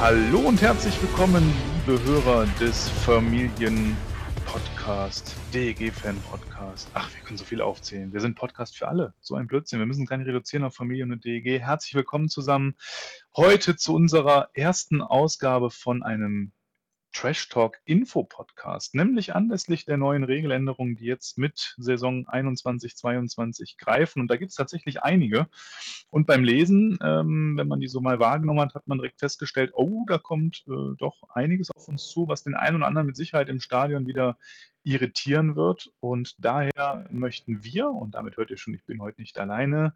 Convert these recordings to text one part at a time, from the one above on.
Hallo und herzlich willkommen, liebe Hörer des Familien-Podcast, DEG-Fan-Podcast. Ach, wir können so viel aufzählen. Wir sind Podcast für alle. So ein Blödsinn. Wir müssen gar nicht reduzieren auf Familien und DEG. Herzlich willkommen zusammen. Heute zu unserer ersten Ausgabe von einem Trash Talk Info Podcast, nämlich anlässlich der neuen Regeländerungen, die jetzt mit Saison 21-22 greifen. Und da gibt es tatsächlich einige. Und beim Lesen, ähm, wenn man die so mal wahrgenommen hat, hat man direkt festgestellt, oh, da kommt äh, doch einiges auf uns zu, was den einen oder anderen mit Sicherheit im Stadion wieder irritieren wird. Und daher möchten wir, und damit hört ihr schon, ich bin heute nicht alleine,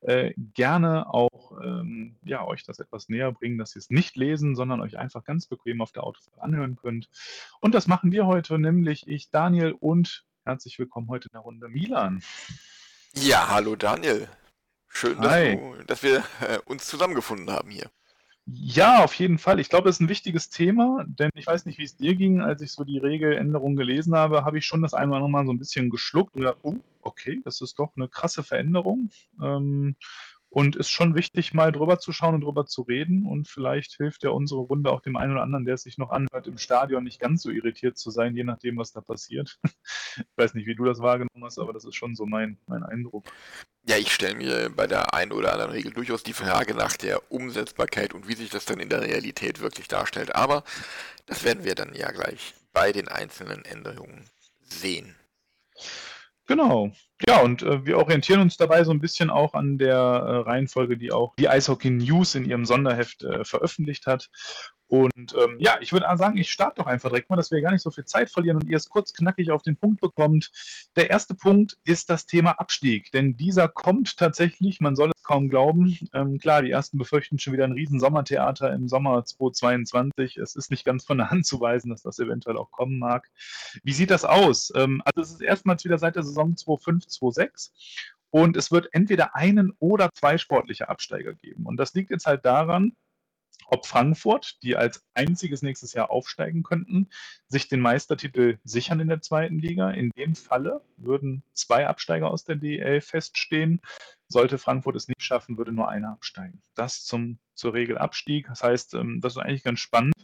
äh, gerne auch ähm, ja, euch das etwas näher bringen, dass ihr es nicht lesen, sondern euch einfach ganz bequem auf der Autofahrt anhören könnt. Und das machen wir heute, nämlich ich, Daniel und herzlich willkommen heute in der Runde Milan. Ja, hallo Daniel. Schön, dass, du, dass wir äh, uns zusammengefunden haben hier. Ja, auf jeden Fall. Ich glaube, das ist ein wichtiges Thema, denn ich weiß nicht, wie es dir ging, als ich so die Regeländerung gelesen habe, habe ich schon das einmal noch mal so ein bisschen geschluckt und gedacht, oh, okay, das ist doch eine krasse Veränderung. Ähm, und ist schon wichtig, mal drüber zu schauen und drüber zu reden. Und vielleicht hilft ja unsere Runde auch dem einen oder anderen, der es sich noch anhört, im Stadion nicht ganz so irritiert zu sein, je nachdem, was da passiert. ich weiß nicht, wie du das wahrgenommen hast, aber das ist schon so mein, mein Eindruck. Ja, ich stelle mir bei der einen oder anderen Regel durchaus die Frage nach der Umsetzbarkeit und wie sich das dann in der Realität wirklich darstellt. Aber das werden wir dann ja gleich bei den einzelnen Änderungen sehen. Genau. Ja, und äh, wir orientieren uns dabei so ein bisschen auch an der äh, Reihenfolge, die auch die Eishockey News in ihrem Sonderheft äh, veröffentlicht hat. Und ähm, ja, ich würde sagen, ich starte doch einfach direkt mal, dass wir gar nicht so viel Zeit verlieren und ihr es kurz knackig auf den Punkt bekommt. Der erste Punkt ist das Thema Abstieg, denn dieser kommt tatsächlich, man soll kaum glauben. Ähm, klar, die ersten befürchten schon wieder ein riesen Sommertheater im Sommer 2022. Es ist nicht ganz von der Hand zu weisen, dass das eventuell auch kommen mag. Wie sieht das aus? Ähm, also es ist erstmals wieder seit der Saison 2005, 2006 und es wird entweder einen oder zwei sportliche Absteiger geben. Und das liegt jetzt halt daran, ob Frankfurt, die als einziges nächstes Jahr aufsteigen könnten, sich den Meistertitel sichern in der zweiten Liga. In dem Falle würden zwei Absteiger aus der DEL feststehen. Sollte Frankfurt es nicht schaffen, würde nur einer absteigen. Das zum, zur Regel Abstieg. Das heißt, ähm, das ist eigentlich ganz spannend,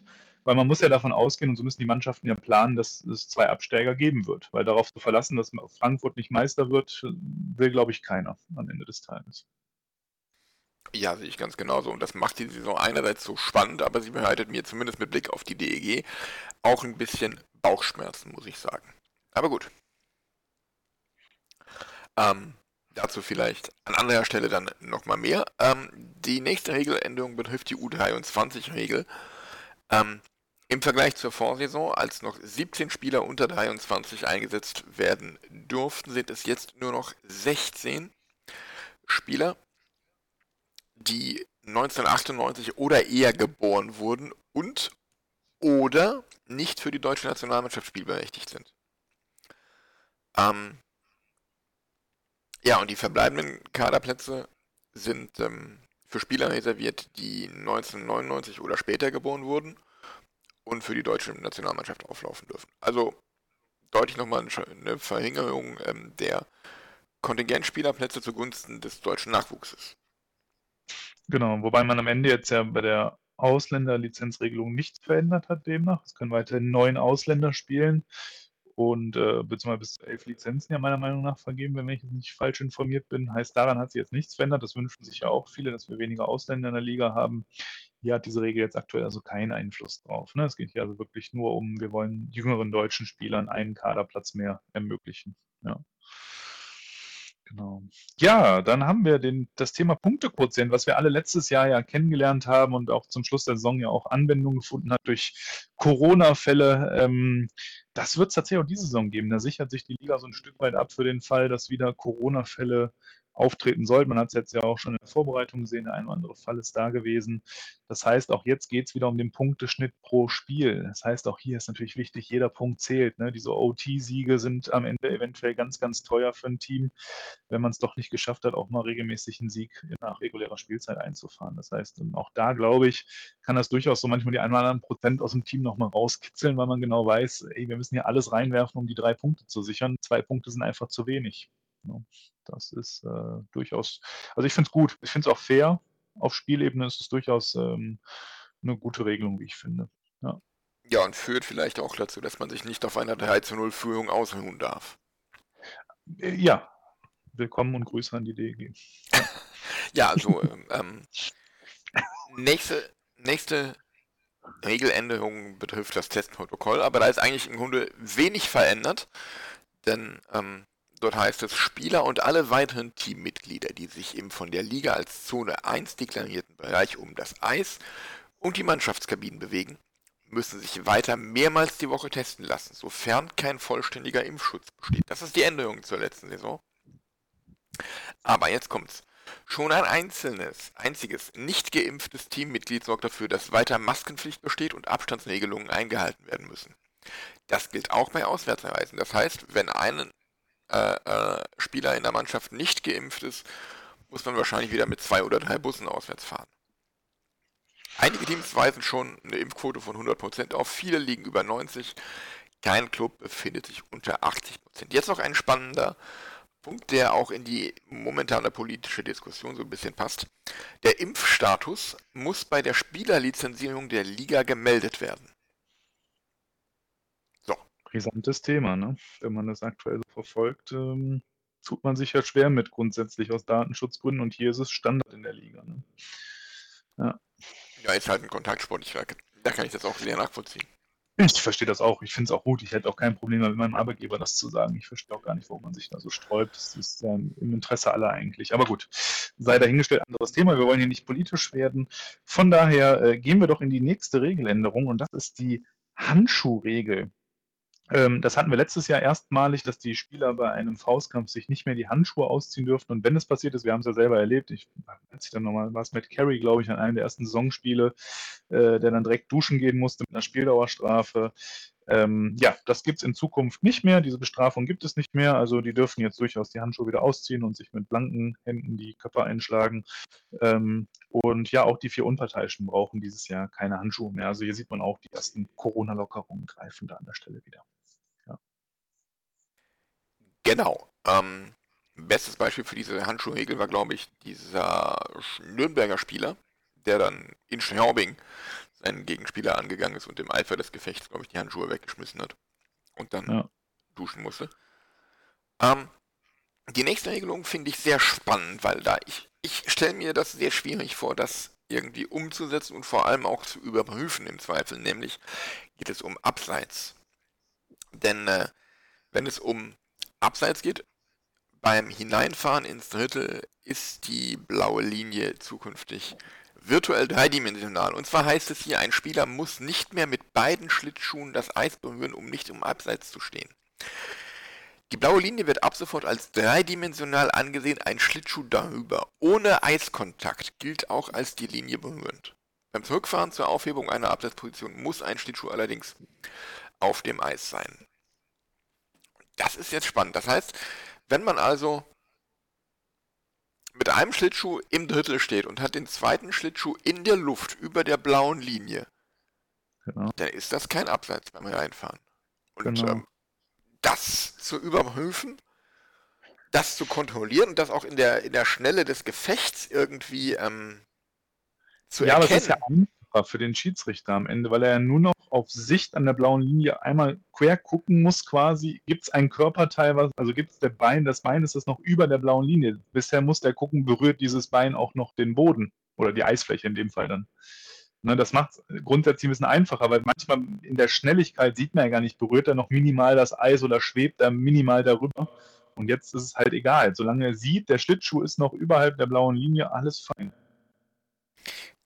weil man muss ja davon ausgehen, und so müssen die Mannschaften ja planen, dass es zwei Absteiger geben wird. Weil darauf zu verlassen, dass Frankfurt nicht Meister wird, will, glaube ich, keiner am Ende des Tages. Ja, sehe ich ganz genauso. Und das macht die Saison einerseits so spannend, aber sie bereitet mir zumindest mit Blick auf die DEG auch ein bisschen Bauchschmerzen, muss ich sagen. Aber gut. Ähm, dazu vielleicht an anderer Stelle dann nochmal mehr. Ähm, die nächste Regeländerung betrifft die U23-Regel. Ähm, Im Vergleich zur Vorsaison, als noch 17 Spieler unter 23 eingesetzt werden durften, sind es jetzt nur noch 16 Spieler die 1998 oder eher geboren wurden und oder nicht für die deutsche Nationalmannschaft spielberechtigt sind. Ähm, ja, und die verbleibenden Kaderplätze sind ähm, für Spieler reserviert, die 1999 oder später geboren wurden und für die deutsche Nationalmannschaft auflaufen dürfen. Also deutlich nochmal eine Verringerung ähm, der Kontingentspielerplätze zugunsten des deutschen Nachwuchses. Genau, wobei man am Ende jetzt ja bei der Ausländerlizenzregelung nichts verändert hat demnach. Es können weiterhin neun Ausländer spielen und äh, beziehungsweise bis zu elf Lizenzen ja meiner Meinung nach vergeben, wenn ich nicht falsch informiert bin. Heißt, daran hat sich jetzt nichts verändert. Das wünschen sich ja auch viele, dass wir weniger Ausländer in der Liga haben. Hier hat diese Regel jetzt aktuell also keinen Einfluss drauf. Ne? Es geht hier also wirklich nur um, wir wollen jüngeren deutschen Spielern einen Kaderplatz mehr ermöglichen. Ja. Genau. Ja, dann haben wir den, das Thema Punktequotient, was wir alle letztes Jahr ja kennengelernt haben und auch zum Schluss der Saison ja auch Anwendung gefunden hat durch Corona-Fälle. Ähm, das wird es tatsächlich auch diese Saison geben. Da sichert sich die Liga so ein Stück weit ab für den Fall, dass wieder Corona-Fälle auftreten sollten. Man hat es jetzt ja auch schon in der Vorbereitung gesehen, der ein oder andere Fall ist da gewesen. Das heißt, auch jetzt geht es wieder um den Punkteschnitt pro Spiel. Das heißt, auch hier ist natürlich wichtig, jeder Punkt zählt. Ne? Diese OT-Siege sind am Ende eventuell ganz, ganz teuer für ein Team, wenn man es doch nicht geschafft hat, auch mal regelmäßig einen Sieg nach regulärer Spielzeit einzufahren. Das heißt, auch da, glaube ich, kann das durchaus so manchmal die ein oder anderen Prozent aus dem Team nochmal rauskitzeln, weil man genau weiß, ey, wir müssen hier alles reinwerfen, um die drei Punkte zu sichern. Zwei Punkte sind einfach zu wenig. Ne? Das ist äh, durchaus, also ich finde es gut. Ich finde es auch fair. Auf Spielebene ist es durchaus ähm, eine gute Regelung, wie ich finde. Ja. ja, und führt vielleicht auch dazu, dass man sich nicht auf einer 3 zu 0 Führung ausruhen darf. Äh, ja, willkommen und Grüße an die DEG. Ja, also ähm, ähm, nächste, nächste Regeländerung betrifft das Testprotokoll, aber da ist eigentlich im Grunde wenig verändert, denn ähm, dort heißt es, Spieler und alle weiteren Teammitglieder, die sich im von der Liga als Zone 1 deklarierten Bereich um das Eis und die Mannschaftskabinen bewegen, müssen sich weiter mehrmals die Woche testen lassen, sofern kein vollständiger Impfschutz besteht. Das ist die Änderung zur letzten Saison. Aber jetzt kommt's. Schon ein einzelnes, einziges nicht geimpftes Teammitglied sorgt dafür, dass weiter Maskenpflicht besteht und Abstandsregelungen eingehalten werden müssen. Das gilt auch bei Auswärtsreisen. Das heißt, wenn ein äh, äh, Spieler in der Mannschaft nicht geimpft ist, muss man wahrscheinlich wieder mit zwei oder drei Bussen auswärts fahren. Einige Teams weisen schon eine Impfquote von 100% auf, viele liegen über 90%. Kein Club befindet sich unter 80%. Jetzt noch ein spannender Punkt, der auch in die momentane politische Diskussion so ein bisschen passt. Der Impfstatus muss bei der Spielerlizenzierung der Liga gemeldet werden. Brisantes Thema, ne? Wenn man das aktuell so verfolgt, ähm, tut man sich ja schwer mit grundsätzlich aus Datenschutzgründen und hier ist es Standard in der Liga. Ne? Ja. Ja, ist halt ein Kontaktsport. Ich, da kann ich das auch sehr nachvollziehen. Ich verstehe das auch. Ich finde es auch gut. Ich hätte auch kein Problem mit meinem Arbeitgeber das zu sagen. Ich verstehe auch gar nicht, warum man sich da so sträubt. Das ist ja im Interesse aller eigentlich. Aber gut, sei dahingestellt, anderes Thema. Wir wollen hier nicht politisch werden. Von daher äh, gehen wir doch in die nächste Regeländerung und das ist die Handschuhregel. Ähm, das hatten wir letztes Jahr erstmalig, dass die Spieler bei einem Faustkampf sich nicht mehr die Handschuhe ausziehen dürften. Und wenn es passiert ist, wir haben es ja selber erlebt, ich, ich dann nochmal war es mit Carey, glaube ich, an einem der ersten Saisonspiele, äh, der dann direkt duschen gehen musste mit einer Spieldauerstrafe. Ähm, ja, das gibt es in Zukunft nicht mehr. Diese Bestrafung gibt es nicht mehr. Also die dürfen jetzt durchaus die Handschuhe wieder ausziehen und sich mit blanken Händen die Köpfe einschlagen. Ähm, und ja, auch die vier Unparteiischen brauchen dieses Jahr keine Handschuhe mehr. Also hier sieht man auch, die ersten Corona-Lockerungen greifen da an der Stelle wieder. Genau. Ähm, bestes Beispiel für diese Handschuhregel war, glaube ich, dieser Nürnberger Spieler, der dann in Schnaubing seinen Gegenspieler angegangen ist und im Eifer des Gefechts, glaube ich, die Handschuhe weggeschmissen hat und dann ja. duschen musste. Ähm, die nächste Regelung finde ich sehr spannend, weil da ich, ich stelle mir das sehr schwierig vor, das irgendwie umzusetzen und vor allem auch zu überprüfen im Zweifel, nämlich geht es um Abseits. Denn äh, wenn es um Abseits geht, beim Hineinfahren ins Drittel ist die blaue Linie zukünftig virtuell dreidimensional. Und zwar heißt es hier, ein Spieler muss nicht mehr mit beiden Schlittschuhen das Eis berühren, um nicht im Abseits zu stehen. Die blaue Linie wird ab sofort als dreidimensional angesehen, ein Schlittschuh darüber. Ohne Eiskontakt gilt auch als die Linie berührend. Beim Zurückfahren zur Aufhebung einer Abseitsposition muss ein Schlittschuh allerdings auf dem Eis sein. Das ist jetzt spannend. Das heißt, wenn man also mit einem Schlittschuh im Drittel steht und hat den zweiten Schlittschuh in der Luft über der blauen Linie, genau. dann ist das kein Abseits beim Reinfahren. Und genau. ähm, das zu überprüfen, das zu kontrollieren und das auch in der, in der Schnelle des Gefechts irgendwie ähm, zu ja, erkennen. Aber das ist ja einfacher für den Schiedsrichter am Ende, weil er ja nur noch auf Sicht an der blauen Linie einmal quer gucken muss quasi, gibt es ein Körperteil, was, also gibt es der Bein, das Bein ist das noch über der blauen Linie. Bisher muss der gucken, berührt dieses Bein auch noch den Boden oder die Eisfläche in dem Fall dann. Ne, das macht es grundsätzlich ein bisschen einfacher, weil manchmal in der Schnelligkeit sieht man ja gar nicht, berührt er noch minimal das Eis oder schwebt er minimal darüber. Und jetzt ist es halt egal. Solange er sieht, der Schlittschuh ist noch überhalb der blauen Linie, alles fein.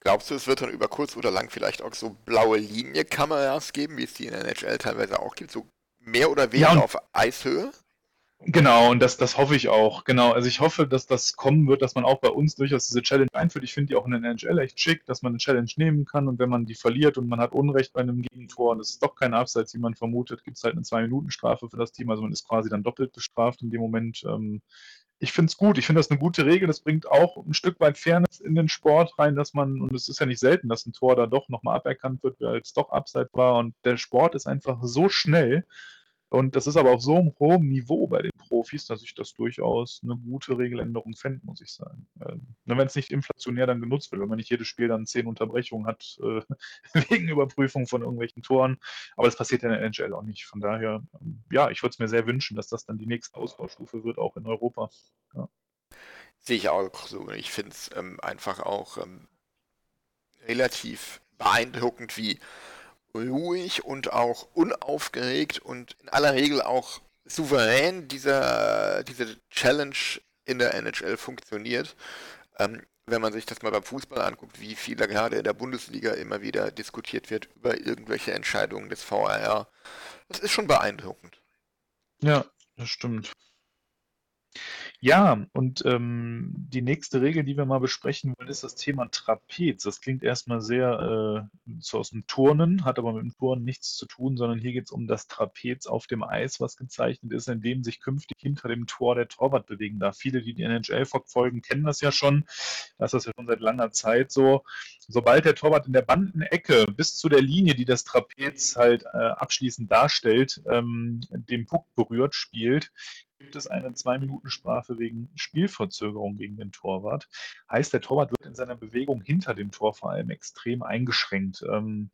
Glaubst du, es wird dann über kurz oder lang vielleicht auch so blaue Linie-Kameras geben, wie es die in der NHL teilweise auch gibt, so mehr oder weniger ja, auf Eishöhe? Genau, und das, das hoffe ich auch. Genau, also ich hoffe, dass das kommen wird, dass man auch bei uns durchaus diese Challenge einführt. Ich finde die auch in der NHL echt schick, dass man eine Challenge nehmen kann und wenn man die verliert und man hat Unrecht bei einem Gegentor und es ist doch kein Abseits, wie man vermutet, gibt es halt eine Zwei-Minuten-Strafe für das Team. Also man ist quasi dann doppelt bestraft in dem Moment. Ähm, ich finde es gut. Ich finde das eine gute Regel. Das bringt auch ein Stück weit Fairness in den Sport rein, dass man, und es ist ja nicht selten, dass ein Tor da doch nochmal aberkannt wird, weil es doch Abseits war. Und der Sport ist einfach so schnell, Und das ist aber auf so einem hohen Niveau bei den Profis, dass ich das durchaus eine gute Regeländerung fände, muss ich sagen. Ähm, wenn es nicht inflationär dann genutzt wird, wenn man nicht jedes Spiel dann zehn Unterbrechungen hat äh, wegen Überprüfung von irgendwelchen Toren. Aber das passiert ja in der NHL auch nicht. Von daher, ähm, ja, ich würde es mir sehr wünschen, dass das dann die nächste Ausbaustufe wird, auch in Europa. Ja. Sehe ich auch so. Ich finde es ähm, einfach auch ähm, relativ beeindruckend, wie ruhig und auch unaufgeregt und in aller Regel auch souverän dieser, diese Challenge in der NHL funktioniert. Ähm, wenn man sich das mal beim Fußball anguckt, wie viel da gerade in der Bundesliga immer wieder diskutiert wird über irgendwelche Entscheidungen des VAR, das ist schon beeindruckend. Ja, das stimmt. Ja, und ähm, die nächste Regel, die wir mal besprechen wollen, ist das Thema Trapez. Das klingt erstmal sehr äh, so aus dem Turnen, hat aber mit dem Turnen nichts zu tun, sondern hier geht es um das Trapez auf dem Eis, was gezeichnet ist, in dem sich künftig hinter dem Tor der Torwart bewegen darf. Viele, die die NHL verfolgen, kennen das ja schon. Das ist ja schon seit langer Zeit so. Sobald der Torwart in der Bandenecke bis zu der Linie, die das Trapez halt äh, abschließend darstellt, ähm, den Puck berührt, spielt, gibt es eine Zwei-Minuten-Strafe wegen Spielverzögerung gegen den Torwart. Heißt, der Torwart wird in seiner Bewegung hinter dem Tor vor allem extrem eingeschränkt. Ähm,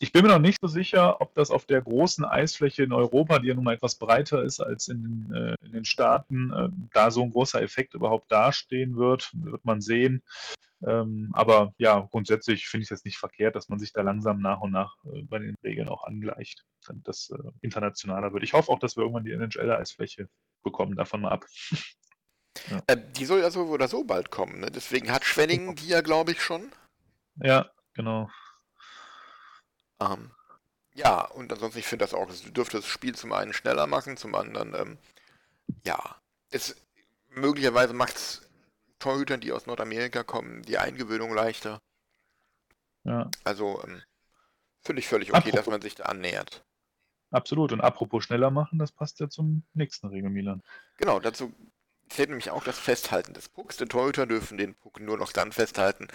ich bin mir noch nicht so sicher, ob das auf der großen Eisfläche in Europa, die ja nun mal etwas breiter ist als in den, äh, in den Staaten, äh, da so ein großer Effekt überhaupt dastehen wird. Wird man sehen. Ähm, aber ja, grundsätzlich finde ich es jetzt nicht verkehrt, dass man sich da langsam nach und nach äh, bei den Regeln auch angleicht, damit das äh, internationaler wird. Ich hoffe auch, dass wir irgendwann die NHL-Eisfläche bekommen, davon mal ab. ja. äh, die soll ja so oder so bald kommen, ne? deswegen hat Schwenningen die ja, glaube ich, schon. Ja, genau. Ähm, ja, und ansonsten, ich finde das auch, es dürfte das Spiel zum einen schneller machen, zum anderen, ähm, ja, es möglicherweise macht es Torhütern, die aus Nordamerika kommen, die Eingewöhnung leichter. Ja. Also ähm, finde ich völlig okay, apropos, dass man sich da annähert. Absolut. Und apropos schneller machen, das passt ja zum nächsten Regel, Milan. Genau, dazu zählt nämlich auch das Festhalten des Pucks. Die Torhüter dürfen den Puck nur noch dann festhalten,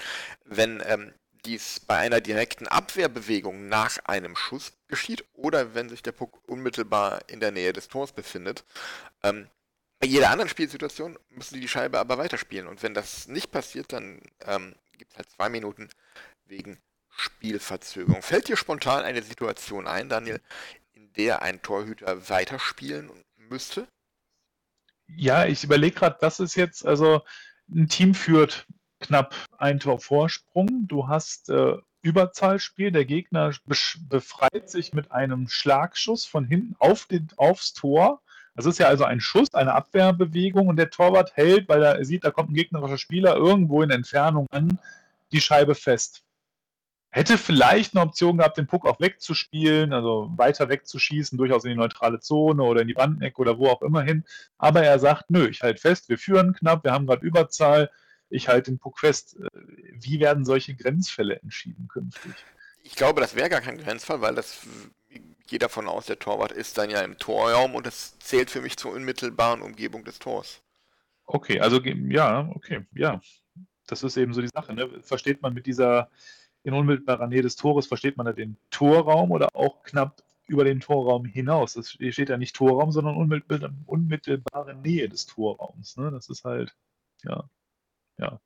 wenn ähm, dies bei einer direkten Abwehrbewegung nach einem Schuss geschieht oder wenn sich der Puck unmittelbar in der Nähe des Tors befindet. Ähm, bei jeder anderen Spielsituation müssen die die Scheibe aber weiterspielen. Und wenn das nicht passiert, dann ähm, gibt es halt zwei Minuten wegen Spielverzögerung. Fällt dir spontan eine Situation ein, Daniel, der ein Torhüter weiterspielen müsste? Ja, ich überlege gerade, das ist jetzt, also ein Team führt knapp ein Tor Vorsprung. Du hast äh, Überzahlspiel. Der Gegner befreit sich mit einem Schlagschuss von hinten auf den, aufs Tor. Das ist ja also ein Schuss, eine Abwehrbewegung und der Torwart hält, weil er sieht, da kommt ein gegnerischer Spieler irgendwo in Entfernung an, die Scheibe fest. Hätte vielleicht eine Option gehabt, den Puck auch wegzuspielen, also weiter wegzuschießen, durchaus in die neutrale Zone oder in die Bandecke oder wo auch immer hin. Aber er sagt, nö, ich halte fest, wir führen knapp, wir haben gerade Überzahl, ich halte den Puck fest. Wie werden solche Grenzfälle entschieden künftig? Ich glaube, das wäre gar kein Grenzfall, weil das gehe davon aus, der Torwart ist dann ja im Torraum und das zählt für mich zur unmittelbaren Umgebung des Tors. Okay, also ja, okay, ja. Das ist eben so die Sache. Ne? Versteht man mit dieser in unmittelbarer Nähe des Tores, versteht man da den Torraum oder auch knapp über den Torraum hinaus? Das steht ja nicht Torraum, sondern unmittelbare Nähe des Torraums. Ne? Das ist halt, ja, ja,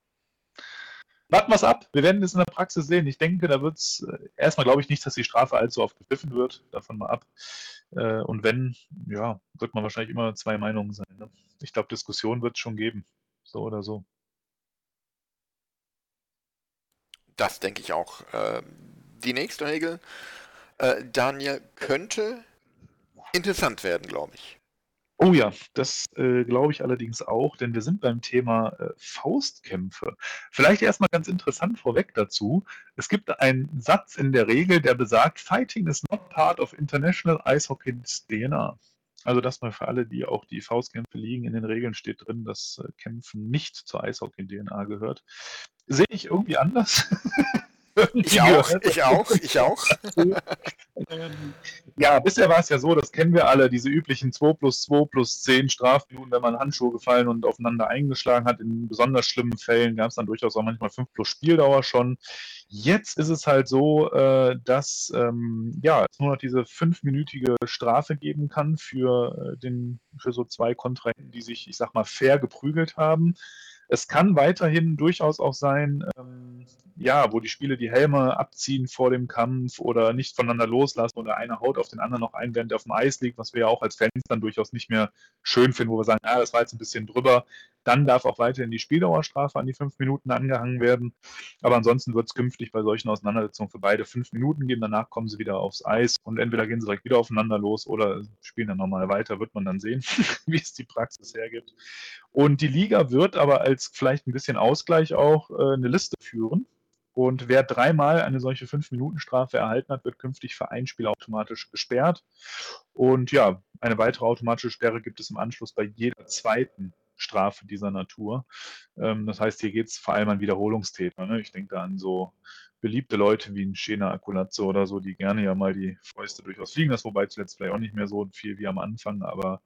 warten wir es ab. Wir werden es in der Praxis sehen. Ich denke, da wird es äh, erstmal, glaube ich nicht, dass die Strafe allzu oft gepfiffen wird. Davon mal ab. Äh, und wenn, ja, wird man wahrscheinlich immer zwei Meinungen sein. Ne? Ich glaube, Diskussion wird es schon geben. So oder so. Das denke ich auch. Ähm, die nächste Regel, äh, Daniel, könnte interessant werden, glaube ich. Oh ja, das äh, glaube ich allerdings auch, denn wir sind beim Thema äh, Faustkämpfe. Vielleicht erstmal ganz interessant vorweg dazu. Es gibt einen Satz in der Regel, der besagt, Fighting is not part of international ice hockey's DNA. Also das mal für alle, die auch die Faustkämpfe liegen, in den Regeln steht drin, dass äh, Kämpfen nicht zur Eishockey-DNA gehört. Sehe ich irgendwie anders. Ich auch, ich auch, ich auch. ja, bisher war es ja so, das kennen wir alle, diese üblichen 2 plus 2 plus 10 Strafminuten, wenn man Handschuhe gefallen und aufeinander eingeschlagen hat. In besonders schlimmen Fällen gab es dann durchaus auch manchmal 5 plus Spieldauer schon. Jetzt ist es halt so, äh, dass ähm, ja, es nur noch diese fünfminütige Strafe geben kann für, äh, den, für so zwei Kontrahenten, die sich, ich sag mal, fair geprügelt haben. Es kann weiterhin durchaus auch sein, ähm, ja, wo die Spiele die Helme abziehen vor dem Kampf oder nicht voneinander loslassen oder einer haut auf den anderen noch ein, während er auf dem Eis liegt, was wir ja auch als Fans dann durchaus nicht mehr schön finden, wo wir sagen, ah, das war jetzt ein bisschen drüber. Dann darf auch weiterhin die Spieldauerstrafe an die fünf Minuten angehangen werden. Aber ansonsten wird es künftig bei solchen Auseinandersetzungen für beide fünf Minuten geben. Danach kommen sie wieder aufs Eis und entweder gehen sie direkt wieder aufeinander los oder spielen dann nochmal weiter. Wird man dann sehen, wie es die Praxis hergibt. Und die Liga wird aber als vielleicht ein bisschen Ausgleich auch äh, eine Liste führen und wer dreimal eine solche 5-Minuten-Strafe erhalten hat, wird künftig für ein Spiel automatisch gesperrt. Und ja, eine weitere automatische Sperre gibt es im Anschluss bei jeder zweiten Strafe dieser Natur. Ähm, das heißt, hier geht es vor allem an Wiederholungstäter. Ne? Ich denke da an so beliebte Leute wie ein Schena Akulazzo oder so, die gerne ja mal die Fäuste durchaus fliegen lassen, wobei zuletzt vielleicht auch nicht mehr so viel wie am Anfang, aber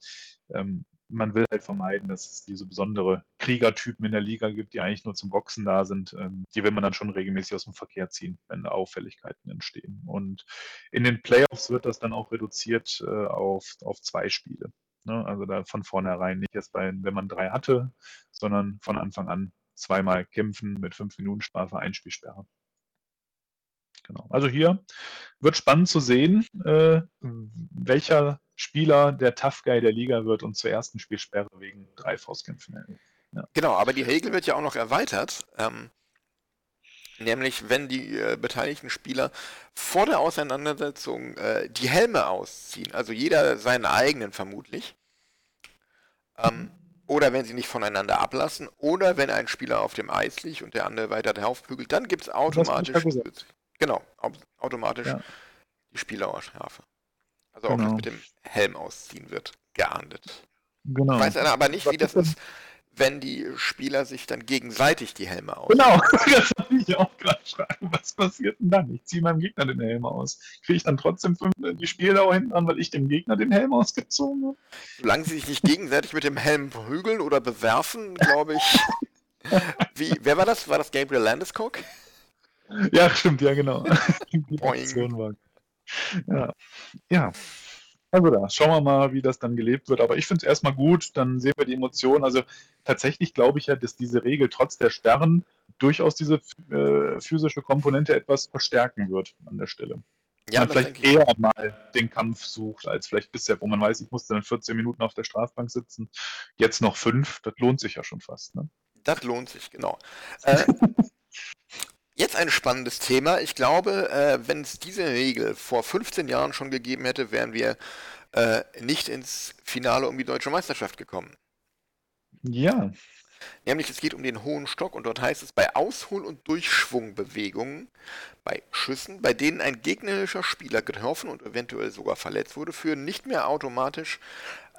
ähm, man will halt vermeiden, dass es diese besondere Kriegertypen in der Liga gibt, die eigentlich nur zum Boxen da sind. Ähm, die will man dann schon regelmäßig aus dem Verkehr ziehen, wenn Auffälligkeiten entstehen. Und in den Playoffs wird das dann auch reduziert äh, auf, auf zwei Spiele. Ne? Also da von vornherein nicht erst bei, wenn man drei hatte, sondern von Anfang an zweimal kämpfen mit fünf Minuten Strafe, Einspielsperre. Genau. Also hier wird spannend zu sehen, äh, welcher Spieler der Tough Guy der Liga wird und zur ersten Spielsperre wegen drei Faustkämpfen. Ja. Genau, aber die Regel wird ja auch noch erweitert. Ähm, nämlich, wenn die äh, beteiligten Spieler vor der Auseinandersetzung äh, die Helme ausziehen, also jeder seinen eigenen vermutlich, ähm, oder wenn sie nicht voneinander ablassen, oder wenn ein Spieler auf dem Eis liegt und der andere weiter draufbügelt, dann gibt es automatisch, genau, automatisch ja. die Spielerstrafe. Also genau. auch das mit dem Helm ausziehen wird geahndet. Genau. Weiß einer aber nicht, wie das ist, wenn die Spieler sich dann gegenseitig die Helme aus. Genau, das wollte ich auch gerade fragen. Was passiert denn dann? Ich ziehe meinem Gegner den Helm aus. Kriege ich dann trotzdem fünf, die Spieldauer hinten an, weil ich dem Gegner den Helm ausgezogen habe? Solange sie sich nicht gegenseitig mit dem Helm prügeln oder bewerfen, glaube ich. Wie, wer war das? War das Gabriel Landeskog? Ja, stimmt, ja, genau. die war ja. ja. Also da, schauen wir mal, wie das dann gelebt wird. Aber ich finde es erstmal gut, dann sehen wir die Emotionen. Also tatsächlich glaube ich ja, dass diese Regel trotz der Sperren durchaus diese äh, physische Komponente etwas verstärken wird an der Stelle. Ja, man vielleicht eher mal den Kampf sucht, als vielleicht bisher, wo man weiß, ich musste dann 14 Minuten auf der Strafbank sitzen. Jetzt noch fünf, das lohnt sich ja schon fast. Ne? Das lohnt sich, genau. Äh, Jetzt ein spannendes Thema. Ich glaube, äh, wenn es diese Regel vor 15 Jahren schon gegeben hätte, wären wir äh, nicht ins Finale um die deutsche Meisterschaft gekommen. Ja. Nämlich es geht um den hohen Stock und dort heißt es bei Aushol- und Durchschwungbewegungen, bei Schüssen, bei denen ein gegnerischer Spieler getroffen und eventuell sogar verletzt wurde, führen nicht mehr automatisch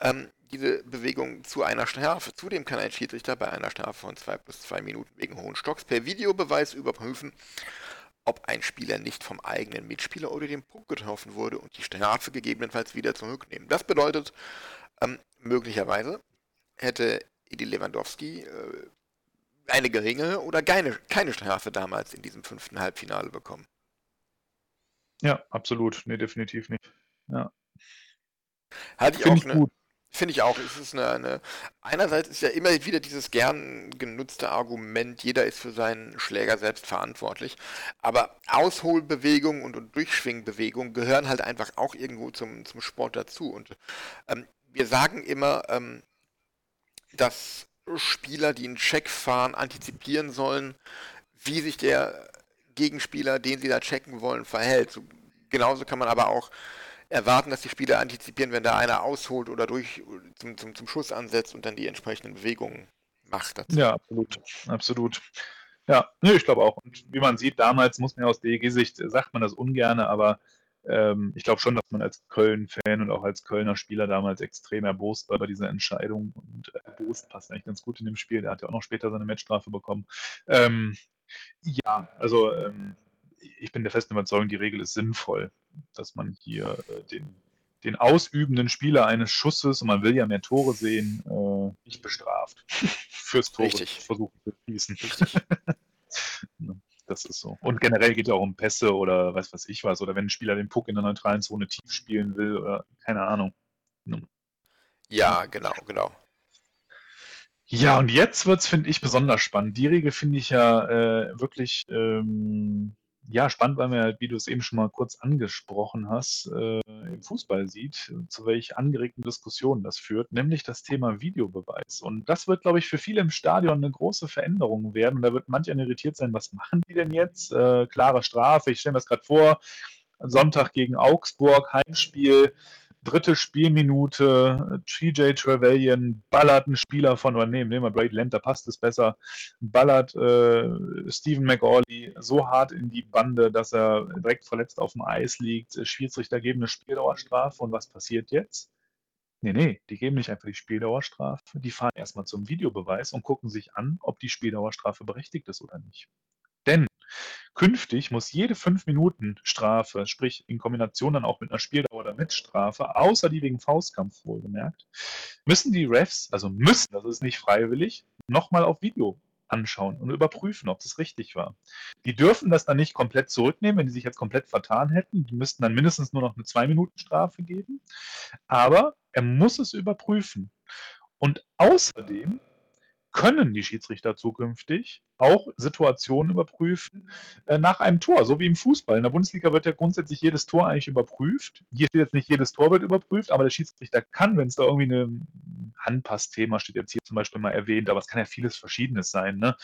ähm, diese Bewegung zu einer Strafe. Zudem kann ein Schiedsrichter bei einer Strafe von 2 plus 2 Minuten wegen hohen Stocks per Videobeweis überprüfen, ob ein Spieler nicht vom eigenen Mitspieler oder dem Puck getroffen wurde und die Strafe gegebenenfalls wieder zurücknehmen. Das bedeutet, ähm, möglicherweise hätte Edi Lewandowski äh, eine geringe oder keine, keine Strafe damals in diesem fünften Halbfinale bekommen. Ja, absolut. Nee, definitiv nicht. Ja. Hatte ich Find auch ich eine, gut. Finde ich auch. Es ist eine, eine, einerseits ist ja immer wieder dieses gern genutzte Argument, jeder ist für seinen Schläger selbst verantwortlich. Aber Ausholbewegung und, und Durchschwingbewegung gehören halt einfach auch irgendwo zum, zum Sport dazu. Und ähm, wir sagen immer, ähm, dass Spieler, die einen Check fahren, antizipieren sollen, wie sich der Gegenspieler, den sie da checken wollen, verhält. So, genauso kann man aber auch erwarten, dass die Spieler antizipieren, wenn da einer ausholt oder durch zum, zum, zum Schuss ansetzt und dann die entsprechenden Bewegungen macht. Dazu. Ja, absolut. Absolut. Ja, nee, ich glaube auch. Und wie man sieht, damals muss man ja aus DEG-Sicht, sagt man das ungern, aber ähm, ich glaube schon, dass man als Köln-Fan und auch als Kölner Spieler damals extrem erbost war bei dieser Entscheidung. Und erbost passt eigentlich ganz gut in dem Spiel. Der hat ja auch noch später seine Matchstrafe bekommen. Ähm, ja, also ähm, ich bin der festen Überzeugung, die Regel ist sinnvoll, dass man hier äh, den, den ausübenden Spieler eines Schusses, und man will ja mehr Tore sehen, äh, nicht bestraft. Fürs Tor versuchen zu schießen. Richtig. Das ist so. Und generell geht es auch um Pässe oder was weiß ich was. Oder wenn ein Spieler den Puck in der neutralen Zone tief spielen will oder keine Ahnung. Ja, genau, genau. Ja, und jetzt wird es, finde ich, besonders spannend. Die Regel finde ich ja äh, wirklich ähm, ja, spannend, weil man ja, wie du es eben schon mal kurz angesprochen hast, äh, im Fußball sieht, zu welch angeregten Diskussionen das führt, nämlich das Thema Videobeweis. Und das wird, glaube ich, für viele im Stadion eine große Veränderung werden. Und da wird manch irritiert sein, was machen die denn jetzt? Äh, klare Strafe, ich stelle mir das gerade vor, Sonntag gegen Augsburg, Heimspiel, dritte Spielminute, TJ Trevelyan ballert einen Spieler von, oder nehmen wir Brady Land, da passt es besser, ballert äh, Stephen McAuley so hart in die Bande, dass er direkt verletzt auf dem Eis liegt. Schiedsrichter geben eine Spieldauerstrafe und was passiert jetzt? Nee, nee, die geben nicht einfach die Spieldauerstrafe, die fahren erstmal zum Videobeweis und gucken sich an, ob die Spieldauerstrafe berechtigt ist oder nicht. Denn Künftig muss jede 5-Minuten-Strafe, sprich in Kombination dann auch mit einer Spieldauer oder mit Strafe, außer die wegen Faustkampf wohlgemerkt, müssen die Refs, also müssen, das ist nicht freiwillig, nochmal auf Video anschauen und überprüfen, ob das richtig war. Die dürfen das dann nicht komplett zurücknehmen, wenn die sich jetzt komplett vertan hätten. Die müssten dann mindestens nur noch eine 2-Minuten-Strafe geben. Aber er muss es überprüfen. Und außerdem können die Schiedsrichter zukünftig auch Situationen überprüfen äh, nach einem Tor, so wie im Fußball. In der Bundesliga wird ja grundsätzlich jedes Tor eigentlich überprüft. Hier steht jetzt nicht jedes Tor wird überprüft, aber der Schiedsrichter kann, wenn es da irgendwie ein Handpassthema steht, jetzt hier zum Beispiel mal erwähnt, aber es kann ja vieles Verschiedenes sein, ne?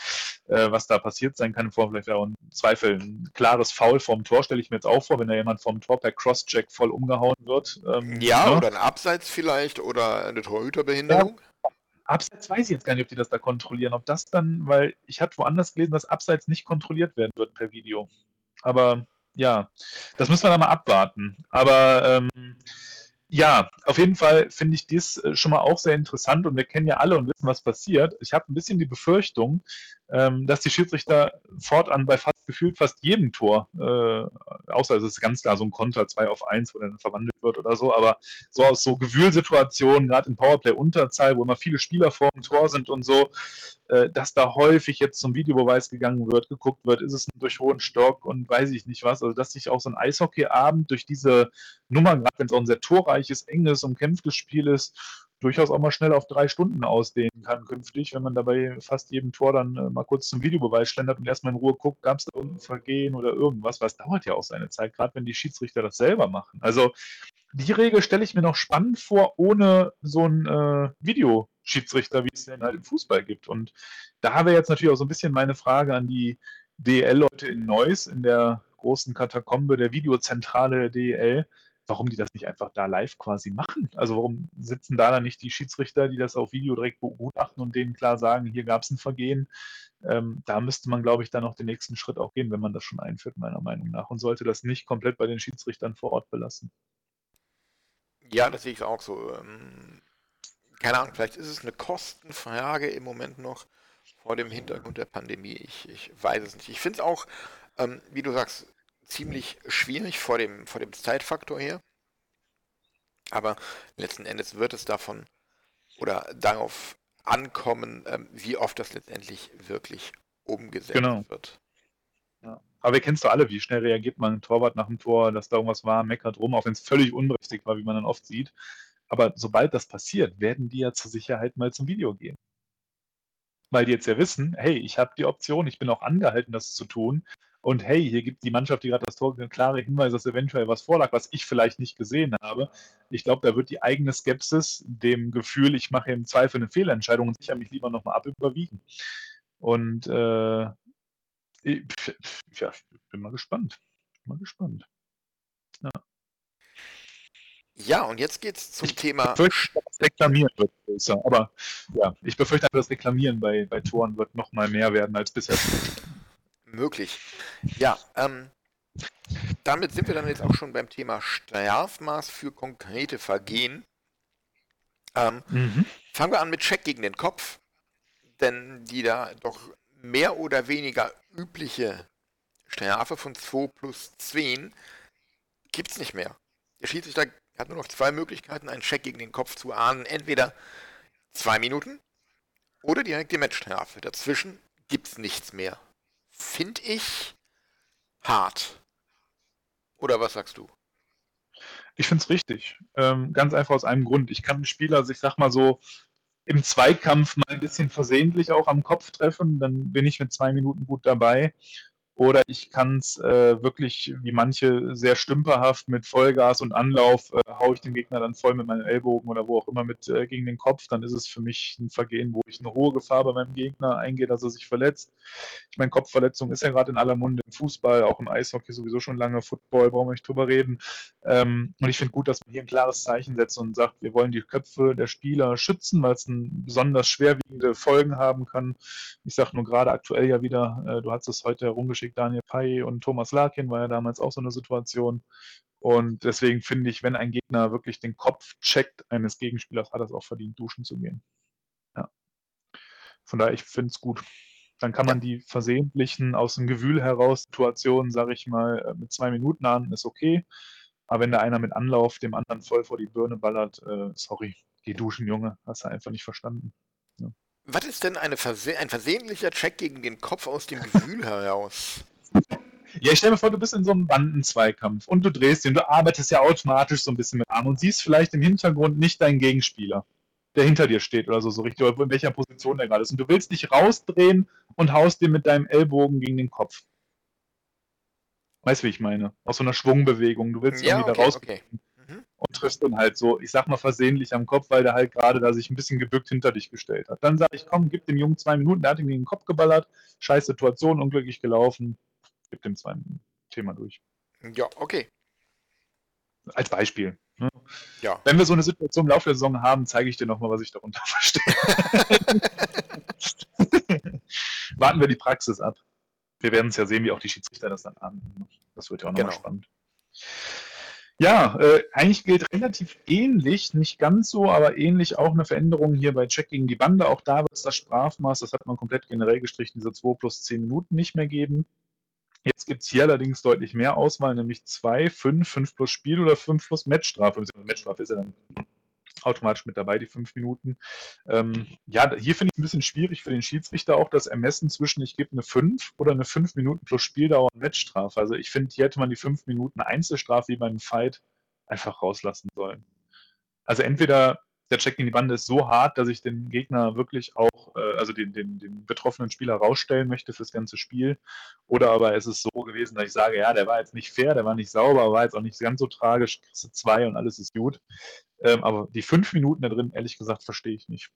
äh, was da passiert sein kann. Vor vielleicht auch ein Zweifel ein klares Foul vom Tor, stelle ich mir jetzt auch vor, wenn da jemand vom Tor per Crosscheck voll umgehauen wird. Ähm, ja, ne? oder ein Abseits vielleicht oder eine Torhüterbehinderung. Ja Abseits weiß ich jetzt gar nicht, ob die das da kontrollieren. Ob das dann, weil ich hatte woanders gelesen, dass Abseits nicht kontrolliert werden wird per Video. Aber ja, das müssen wir dann mal abwarten. Aber ähm, ja, auf jeden Fall finde ich dies äh, schon mal auch sehr interessant und wir kennen ja alle und wissen, was passiert. Ich habe ein bisschen die Befürchtung, ähm, dass die Schiedsrichter fortan bei fast gefühlt fast jedem Tor, äh, außer es ist ganz klar so ein Konter 2 auf 1, wo dann verwandelt wird oder so, aber so aus so Gewühlsituationen, gerade in Powerplay-Unterzahl, wo immer viele Spieler vor dem Tor sind und so, dass da häufig jetzt zum Videobeweis gegangen wird, geguckt wird, ist es durch hohen Stock und weiß ich nicht was, also dass sich auch so ein Eishockeyabend durch diese Nummer, gerade wenn es auch ein sehr torreiches, enges, umkämpftes Spiel ist, durchaus auch mal schnell auf drei Stunden ausdehnen kann künftig, wenn man dabei fast jedem Tor dann äh, mal kurz zum Videobeweis schlendert und erstmal in Ruhe guckt, gab es da irgendein Vergehen oder irgendwas, weil es dauert ja auch seine Zeit, gerade wenn die Schiedsrichter das selber machen. Also die Regel stelle ich mir noch spannend vor, ohne so ein äh, Videoschiedsrichter, wie es denn halt im Fußball gibt. Und da wäre jetzt natürlich auch so ein bisschen meine Frage an die DEL-Leute in Neuss, in der großen Katakombe der Videozentrale der DEL warum die das nicht einfach da live quasi machen. Also warum sitzen da dann nicht die Schiedsrichter, die das auf Video direkt begutachten und denen klar sagen, hier gab es ein Vergehen. Ähm, da müsste man, glaube ich, dann noch den nächsten Schritt auch gehen, wenn man das schon einführt, meiner Meinung nach. Und sollte das nicht komplett bei den Schiedsrichtern vor Ort belassen. Ja, das sehe ich auch so. Ähm, keine Ahnung, vielleicht ist es eine Kostenfrage im Moment noch vor dem Hintergrund der Pandemie. Ich, ich weiß es nicht. Ich finde es auch, ähm, wie du sagst, ziemlich schwierig vor dem, vor dem Zeitfaktor her. Aber letzten Endes wird es davon oder darauf ankommen, ähm, wie oft das letztendlich wirklich umgesetzt genau. wird. Ja. Aber wir kennen es doch alle, wie schnell reagiert man ein Torwart nach dem Tor, dass da irgendwas war, meckert rum, auch wenn es völlig unberechtigt war, wie man dann oft sieht. Aber sobald das passiert, werden die ja zur Sicherheit mal zum Video gehen. Weil die jetzt ja wissen, hey, ich habe die Option, ich bin auch angehalten, das zu tun. Und hey, hier gibt die Mannschaft, die gerade das Tor klare Hinweise, dass eventuell was vorlag, was ich vielleicht nicht gesehen habe. Ich glaube, da wird die eigene Skepsis, dem Gefühl, ich mache im Zweifel eine Fehlentscheidung und sicher mich lieber nochmal ab, überwiegen. Und äh, ich, ja, ich bin mal gespannt. Bin mal gespannt. Ja. Ja, und jetzt geht es zum ich Thema. Befürchte, das Reklamieren wird größer. Aber ja, ich befürchte, das Reklamieren bei, bei Toren wird noch mal mehr werden als bisher möglich. Ja, ähm, damit sind wir dann jetzt auch schon beim Thema Strafmaß für konkrete Vergehen. Ähm, mhm. Fangen wir an mit Check gegen den Kopf, denn die da doch mehr oder weniger übliche Strafe von 2 plus 10 gibt es nicht mehr. Der Schiedsrichter hat nur noch zwei Möglichkeiten, einen Check gegen den Kopf zu ahnen. Entweder zwei Minuten oder direkt die Matchstrafe. Dazwischen gibt es nichts mehr. Finde ich hart. Oder was sagst du? Ich finde es richtig. Ähm, ganz einfach aus einem Grund. Ich kann einen Spieler, ich sag mal so, im Zweikampf mal ein bisschen versehentlich auch am Kopf treffen, dann bin ich mit zwei Minuten gut dabei. Oder ich kann es äh, wirklich, wie manche, sehr stümperhaft mit Vollgas und Anlauf, äh, haue ich den Gegner dann voll mit meinem Ellbogen oder wo auch immer mit äh, gegen den Kopf. Dann ist es für mich ein Vergehen, wo ich eine hohe Gefahr bei meinem Gegner eingehe, dass er sich verletzt. Ich meine, Kopfverletzung ist ja gerade in aller Munde im Fußball, auch im Eishockey sowieso schon lange. Football brauchen wir nicht drüber reden. Ähm, und ich finde gut, dass man hier ein klares Zeichen setzt und sagt, wir wollen die Köpfe der Spieler schützen, weil es besonders schwerwiegende Folgen haben kann. Ich sage nur gerade aktuell ja wieder, äh, du hast es heute herumgeschickt, Daniel Pai und Thomas Larkin war ja damals auch so eine Situation. Und deswegen finde ich, wenn ein Gegner wirklich den Kopf checkt eines Gegenspielers, hat er es auch verdient, duschen zu gehen. Ja. Von daher, ich finde es gut. Dann kann man die versehentlichen aus dem Gewühl heraus Situationen, sage ich mal, äh, mit zwei Minuten an, ist okay. Aber wenn da einer mit Anlauf dem anderen voll vor die Birne ballert, äh, sorry, geh duschen, Junge, hast du einfach nicht verstanden. Ja. Was ist denn Verse ein versehentlicher Check gegen den Kopf aus dem Gefühl heraus? Ja, ich stelle mir vor, du bist in so einem Bandenzweikampf und du drehst ihn, du arbeitest ja automatisch so ein bisschen mit Arm und siehst vielleicht im Hintergrund nicht deinen Gegenspieler, der hinter dir steht oder so, so richtig, oder in welcher Position der gerade ist. Und du willst dich rausdrehen und haust dir mit deinem Ellbogen gegen den Kopf. Weißt du, wie ich meine? Aus so einer Schwungbewegung. Du willst ja, irgendwie okay, da raus. Okay triffst dann halt so, ich sag mal versehentlich am Kopf, weil der halt gerade da sich ein bisschen gebückt hinter dich gestellt hat. Dann sage ich, komm, gib dem Jungen zwei Minuten, der hat ihm gegen den Kopf geballert, scheiß Situation, unglücklich gelaufen, gib dem zwei Minuten, Thema durch. Ja, okay. Als Beispiel. Ne? Ja. Wenn wir so eine Situation im Laufe der Saison haben, zeige ich dir nochmal, was ich darunter verstehe. Warten wir die Praxis ab. Wir werden es ja sehen, wie auch die Schiedsrichter das dann haben. Das wird ja auch nochmal genau. spannend. Ja, äh, eigentlich gilt relativ ähnlich, nicht ganz so, aber ähnlich auch eine Veränderung hier bei Check gegen die Bande. Auch da wird es das Strafmaß, das hat man komplett generell gestrichen, diese 2 plus 10 Minuten nicht mehr geben. Jetzt gibt es hier allerdings deutlich mehr Auswahl, nämlich 2, 5, 5 plus Spiel oder 5 plus Matchstrafe. Matchstrafe ist ja dann automatisch mit dabei, die fünf Minuten. Ähm, ja, hier finde ich es ein bisschen schwierig für den Schiedsrichter auch das Ermessen zwischen, ich gebe eine 5 oder eine 5 Minuten plus Spieldauer und Matchstrafe. Also ich finde, hier hätte man die 5 Minuten Einzelstrafe wie beim Fight einfach rauslassen sollen. Also entweder der Check in die Bande ist so hart, dass ich den Gegner wirklich auch, äh, also den, den, den betroffenen Spieler rausstellen möchte fürs ganze Spiel. Oder aber es ist so gewesen, dass ich sage, ja, der war jetzt nicht fair, der war nicht sauber, war jetzt auch nicht ganz so tragisch, kriegst du zwei und alles ist gut. Ähm, aber die fünf Minuten da drin, ehrlich gesagt, verstehe ich nicht.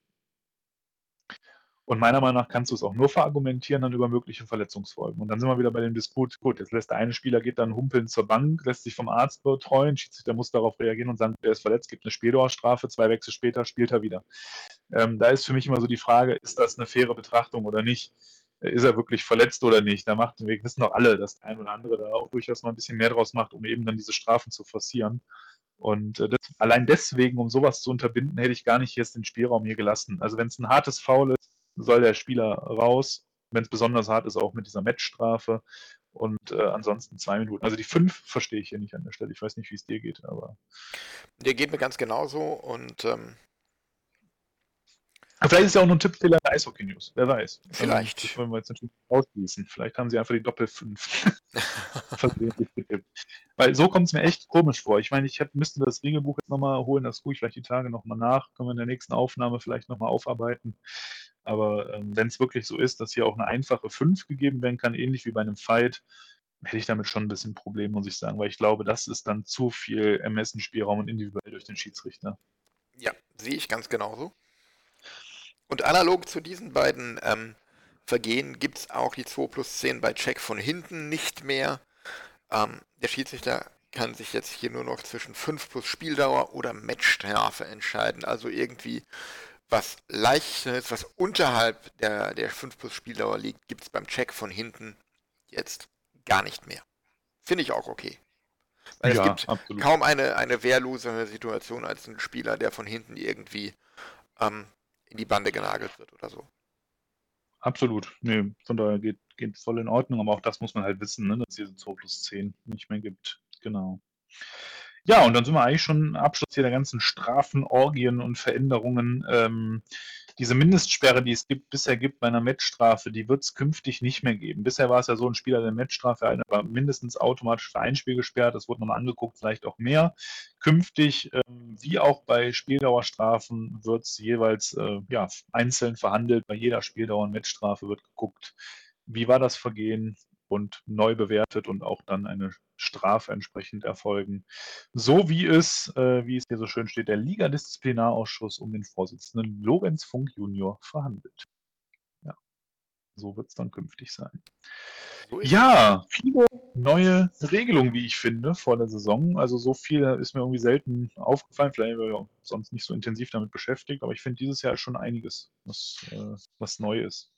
Und meiner Meinung nach kannst du es auch nur verargumentieren dann über mögliche Verletzungsfolgen. Und dann sind wir wieder bei dem Disput. Gut, jetzt lässt der eine Spieler geht dann humpeln zur Bank, lässt sich vom Arzt betreuen, Schiedsrichter muss darauf reagieren und sagen, der ist verletzt, gibt eine Spieldauerstrafe, zwei Wechsel später spielt er wieder. Ähm, da ist für mich immer so die Frage, ist das eine faire Betrachtung oder nicht? Ist er wirklich verletzt oder nicht? Da macht, wir wissen doch alle, dass der ein oder andere da auch durchaus mal ein bisschen mehr draus macht, um eben dann diese Strafen zu forcieren. Und äh, das, allein deswegen, um sowas zu unterbinden, hätte ich gar nicht jetzt den Spielraum hier gelassen. Also wenn es ein hartes Foul ist, soll der Spieler raus. Wenn es besonders hart ist, auch mit dieser Matchstrafe. Und äh, ansonsten zwei Minuten. Also die fünf verstehe ich hier nicht an der Stelle. Ich weiß nicht, wie es dir geht, aber. Der geht mir ganz genauso und ähm, Vielleicht ist ja auch noch ein Tippfehler der Eishockey News. Wer weiß. Vielleicht. Also, das wollen wir jetzt natürlich ausschließen. Vielleicht haben sie einfach die Doppel 5 Weil so kommt es mir echt komisch vor. Ich meine, ich hätte, müsste das Regelbuch jetzt nochmal holen, das gucke ich vielleicht die Tage nochmal nach. Können wir in der nächsten Aufnahme vielleicht nochmal aufarbeiten. Aber ähm, wenn es wirklich so ist, dass hier auch eine einfache 5 gegeben werden kann, ähnlich wie bei einem Fight, hätte ich damit schon ein bisschen Problem, muss ich sagen, weil ich glaube, das ist dann zu viel Ermessensspielraum und individuell durch den Schiedsrichter. Ja, sehe ich ganz genauso. Und analog zu diesen beiden ähm, Vergehen gibt es auch die 2 plus 10 bei Check von hinten nicht mehr. Ähm, der Schiedsrichter kann sich jetzt hier nur noch zwischen 5 plus Spieldauer oder Matchstrafe entscheiden. Also irgendwie was leichteres, was unterhalb der, der 5 plus Spieldauer liegt, gibt es beim Check von hinten jetzt gar nicht mehr. Finde ich auch okay. Weil ja, es gibt absolut. kaum eine, eine wehrlosere Situation als ein Spieler, der von hinten irgendwie ähm, in die Bande genagelt wird oder so. absolut. Nee, von daher geht, geht voll in Ordnung, aber auch das muss man halt wissen, ne, dass es diese 2 plus 10 nicht mehr gibt. Genau. Ja, und dann sind wir eigentlich schon Abschluss hier der ganzen Strafen, Orgien und Veränderungen. Ähm, diese Mindestsperre, die es gibt, bisher gibt bei einer Matchstrafe, die wird es künftig nicht mehr geben. Bisher war es ja so, ein Spieler der Matchstrafe eine war mindestens automatisch für ein Spiel gesperrt. Das wurde nochmal angeguckt, vielleicht auch mehr. Künftig, ähm, wie auch bei Spieldauerstrafen, wird es jeweils äh, ja, einzeln verhandelt. Bei jeder Spieldauer- und Matchstrafe wird geguckt, wie war das Vergehen, und neu bewertet und auch dann eine Strafe entsprechend erfolgen. So wie es, äh, wie es hier so schön steht, der Liga-Disziplinarausschuss um den Vorsitzenden Lorenz Funk Junior verhandelt. Ja, so wird es dann künftig sein. Ja, viele neue Regelungen, wie ich finde, vor der Saison. Also so viel ist mir irgendwie selten aufgefallen. Vielleicht haben wir sonst nicht so intensiv damit beschäftigt, aber ich finde dieses Jahr schon einiges, was, äh, was neu ist.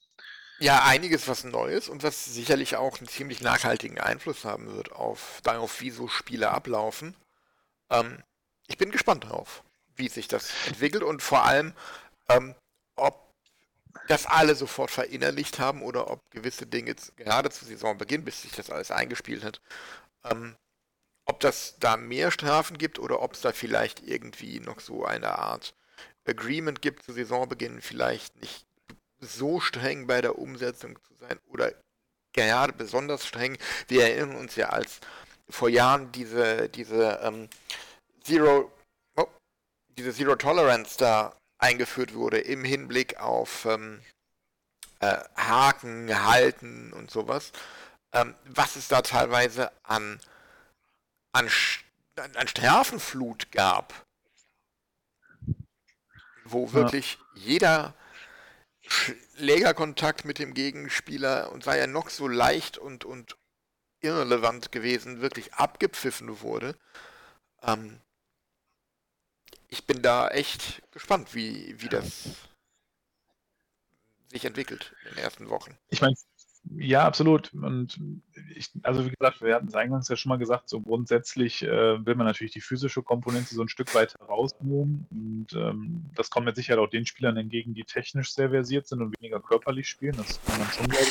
Ja, einiges was Neues und was sicherlich auch einen ziemlich nachhaltigen Einfluss haben wird auf darauf, wie so Spiele ablaufen. Ähm, ich bin gespannt darauf, wie sich das entwickelt und vor allem, ähm, ob das alle sofort verinnerlicht haben oder ob gewisse Dinge gerade zu Saisonbeginn, bis sich das alles eingespielt hat, ähm, ob das da mehr Strafen gibt oder ob es da vielleicht irgendwie noch so eine Art Agreement gibt zu Saisonbeginn, vielleicht nicht so streng bei der Umsetzung zu sein oder gerade besonders streng. Wir erinnern uns ja, als vor Jahren diese, diese ähm, Zero, oh, diese Zero Tolerance da eingeführt wurde im Hinblick auf ähm, äh, Haken, Halten und sowas. Ähm, was es da teilweise an, an, an Strafenflut gab, wo wirklich ja. jeder Schlägerkontakt mit dem Gegenspieler und sei er noch so leicht und, und irrelevant gewesen, wirklich abgepfiffen wurde. Ähm, ich bin da echt gespannt, wie, wie das sich entwickelt in den ersten Wochen. Ich meine, ja, absolut. Und ich, also wie gesagt, wir hatten es eingangs ja schon mal gesagt, so grundsätzlich äh, will man natürlich die physische Komponente so ein Stück weit herausnehmen. Und ähm, das kommt mit Sicherheit auch den Spielern entgegen, die technisch sehr versiert sind und weniger körperlich spielen. Das kann man schon, glaube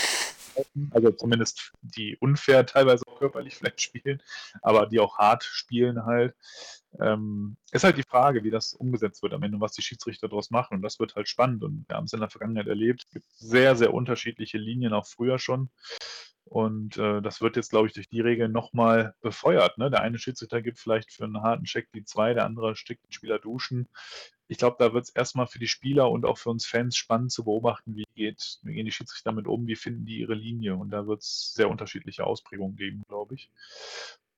also zumindest die unfair teilweise auch körperlich vielleicht spielen, aber die auch hart spielen halt. Ähm, ist halt die Frage, wie das umgesetzt wird am Ende, was die Schiedsrichter daraus machen. Und das wird halt spannend. Und wir haben es in der Vergangenheit erlebt. Es gibt sehr, sehr unterschiedliche Linien, auch früher schon. Und äh, das wird jetzt, glaube ich, durch die Regeln nochmal befeuert. Ne? Der eine Schiedsrichter gibt vielleicht für einen harten Check die zwei, der andere steckt den Spieler duschen. Ich glaube, da wird es erstmal für die Spieler und auch für uns Fans spannend zu beobachten, wie, geht, wie gehen die Schiedsrichter damit um, wie finden die ihre Linie. Und da wird es sehr unterschiedliche Ausprägungen geben, glaube ich.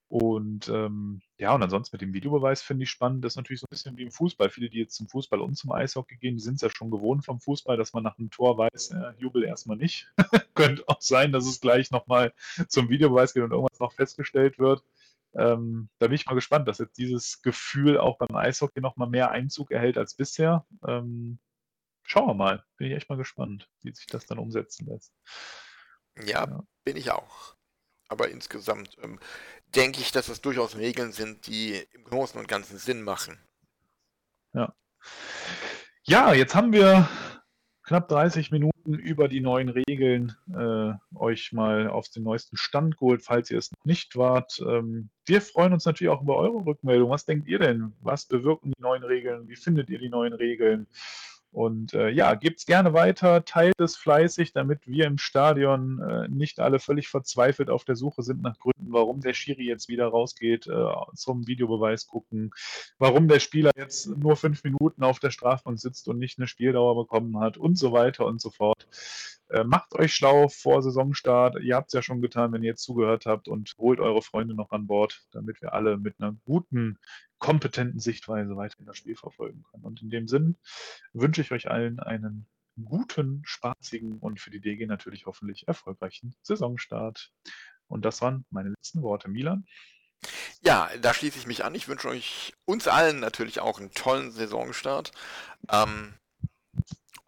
Und ähm, ja, und ansonsten mit dem Videobeweis finde ich spannend. Das ist natürlich so ein bisschen wie im Fußball. Viele, die jetzt zum Fußball und zum Eishockey gehen, die sind es ja schon gewohnt vom Fußball, dass man nach einem Tor weiß, äh, jubel erstmal nicht. Könnte auch sein, dass es gleich nochmal zum Videobeweis geht und irgendwas noch festgestellt wird. Ähm, da bin ich mal gespannt, dass jetzt dieses Gefühl auch beim Eishockey nochmal mehr Einzug erhält als bisher. Ähm, schauen wir mal. Bin ich echt mal gespannt, wie sich das dann umsetzen lässt. Ja, ja. bin ich auch. Aber insgesamt ähm, denke ich, dass das durchaus Regeln sind, die im Großen und Ganzen Sinn machen. Ja. Ja, jetzt haben wir knapp 30 Minuten über die neuen Regeln äh, euch mal auf den neuesten Stand geholt, falls ihr es noch nicht wart. Ähm, wir freuen uns natürlich auch über eure Rückmeldung. Was denkt ihr denn? Was bewirken die neuen Regeln? Wie findet ihr die neuen Regeln? Und äh, ja, gebt es gerne weiter, teilt es fleißig, damit wir im Stadion äh, nicht alle völlig verzweifelt auf der Suche sind nach Gründen, warum der Schiri jetzt wieder rausgeht, äh, zum Videobeweis gucken, warum der Spieler jetzt nur fünf Minuten auf der Strafbank sitzt und nicht eine Spieldauer bekommen hat und so weiter und so fort. Äh, macht euch schlau vor Saisonstart. Ihr habt es ja schon getan, wenn ihr jetzt zugehört habt und holt eure Freunde noch an Bord, damit wir alle mit einer guten, kompetenten Sichtweise weiterhin das Spiel verfolgen können. Und in dem Sinn wünsche ich euch allen einen guten, spaßigen und für die DG natürlich hoffentlich erfolgreichen Saisonstart. Und das waren meine letzten Worte. Milan? Ja, da schließe ich mich an. Ich wünsche euch uns allen natürlich auch einen tollen Saisonstart. Ähm,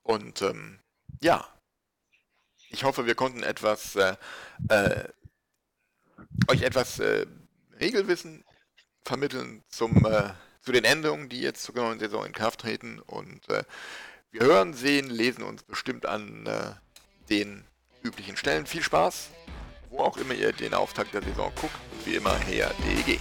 und ähm, ja, ich hoffe, wir konnten etwas äh, äh, euch etwas äh, Regelwissen vermitteln zum, äh, zu den Änderungen, die jetzt zur neuen Saison in Kraft treten. Und äh, wir hören, sehen, lesen uns bestimmt an äh, den üblichen Stellen. Viel Spaß, wo auch immer ihr den Auftakt der Saison guckt. Wie immer her DEG.